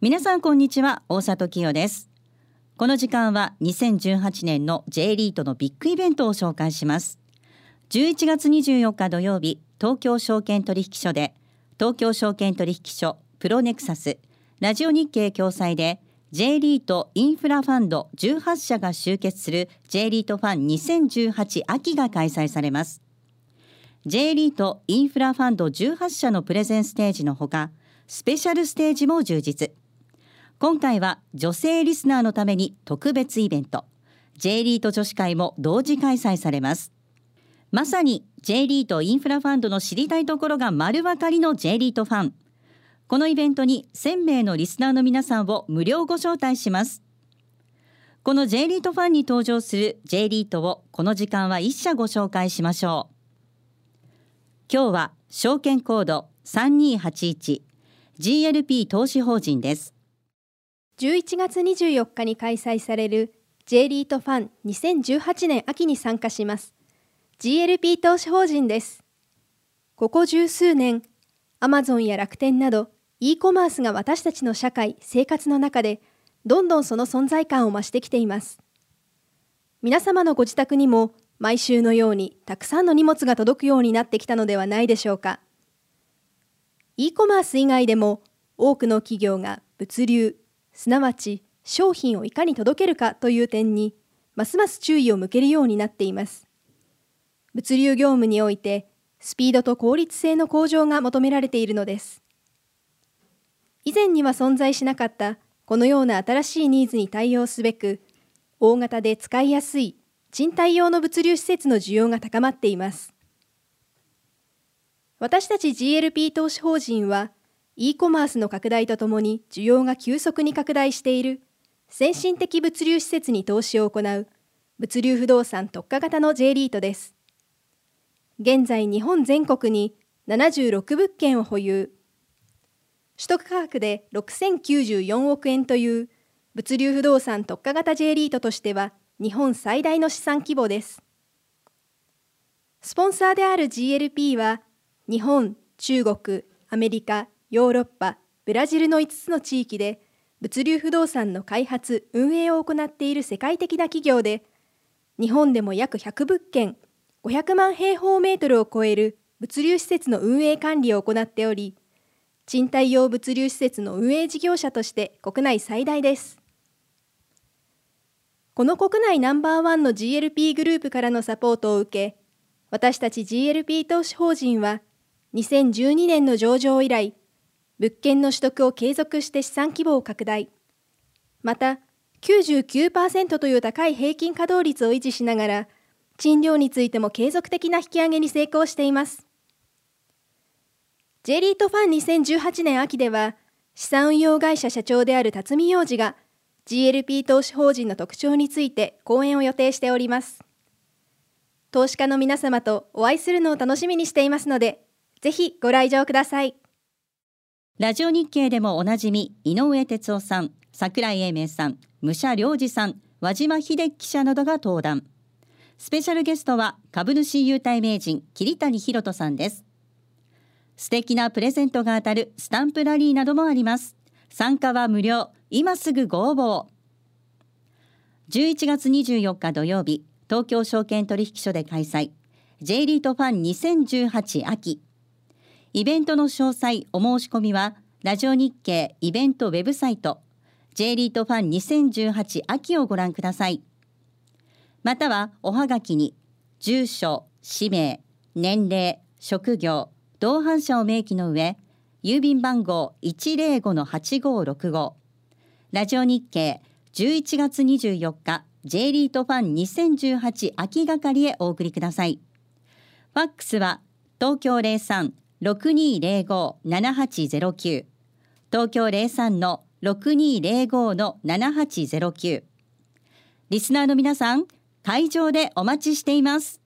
皆さんこんにちは大里清です。この時間は2018年の J リートのビッグイベントを紹介します。11月24日土曜日東京証券取引所で東京証券取引所プロネクサスラジオ日経共催で J リートインフラファンド18社が集結する J リートファン2018秋が開催されます。J リートインフラファンド18社のプレゼンステージのほかスペシャルステージも充実。今回は女性リスナーのために特別イベント。J リート女子会も同時開催されます。まさに J リートインフラファンドの知りたいところが丸分かりの J リートファン。このイベントに1000名のリスナーの皆さんを無料ご招待します。この J リートファンに登場する J リートをこの時間は1社ご紹介しましょう。今日は証券コード3281 GLP 投資法人です。11月24日に開催される J リートファン2018年秋に参加します。GLP 投資法人です。ここ十数年アマゾンや楽天など e コマースが私たちの社会生活の中でどんどんその存在感を増してきています。皆様のご自宅にも毎週のようにたくさんの荷物が届くようになってきたのではないでしょうか。e コマース以外でも多くの企業が物流すなわち商品をいかに届けるかという点にますます注意を向けるようになっています。物流業務においてスピードと効率性の向上が求められているのです。以前には存在しなかったこのような新しいニーズに対応すべく大型で使いやすい賃貸用の物流施設の需要が高まっています。私たち GLP 投資法人は e コマースの拡大とともに需要が急速に拡大している先進的物流施設に投資を行う物流不動産特化型の J リートです。現在日本全国に76物件を保有。取得価格で6094億円という物流不動産特化型 J リートとしては日本最大の資産規模です。スポンサーである GLP は日本、中国、アメリカ、ヨーロッパ、ブラジルの5つの地域で物流不動産の開発・運営を行っている世界的な企業で、日本でも約100物件、500万平方メートルを超える物流施設の運営管理を行っており、賃貸用物流施設の運営事業者として国内最大です。この国内ナンバーワンの GLP グループからのサポートを受け、私たち GLP 投資法人は2012年の上場以来、物件の取得を継続して資産規模を拡大。また、99%という高い平均稼働率を維持しながら、賃料についても継続的な引き上げに成功しています。J リートファン2018年秋では、資産運用会社社長である辰巳洋二が、GLP 投資法人の特徴について講演を予定しております。投資家の皆様とお会いするのを楽しみにしていますので、ぜひご来場ください。ラジオ日経でもおなじみ井上哲夫さん、桜井英明さん、武者良二さん、和島秀樹記者などが登壇。スペシャルゲストは株主優待名人桐谷博人さんです。素敵なプレゼントが当たるスタンプラリーなどもあります。参加は無料。今すぐご応募11月24日土曜日、東京証券取引所で開催。J リートファン2018秋イベントの詳細お申し込みはラジオ日経イベントウェブサイト J リートファン2018秋をご覧ください。またはおはがきに住所氏名年齢職業同伴者を明記の上郵便番号105-8565ラジオ日経11月24日 J リートファン2018秋係へお送りください。ファックスは東京03六二零五七八ゼロ九、東京零三の六二零五の七八ゼロ九。リスナーの皆さん、会場でお待ちしています。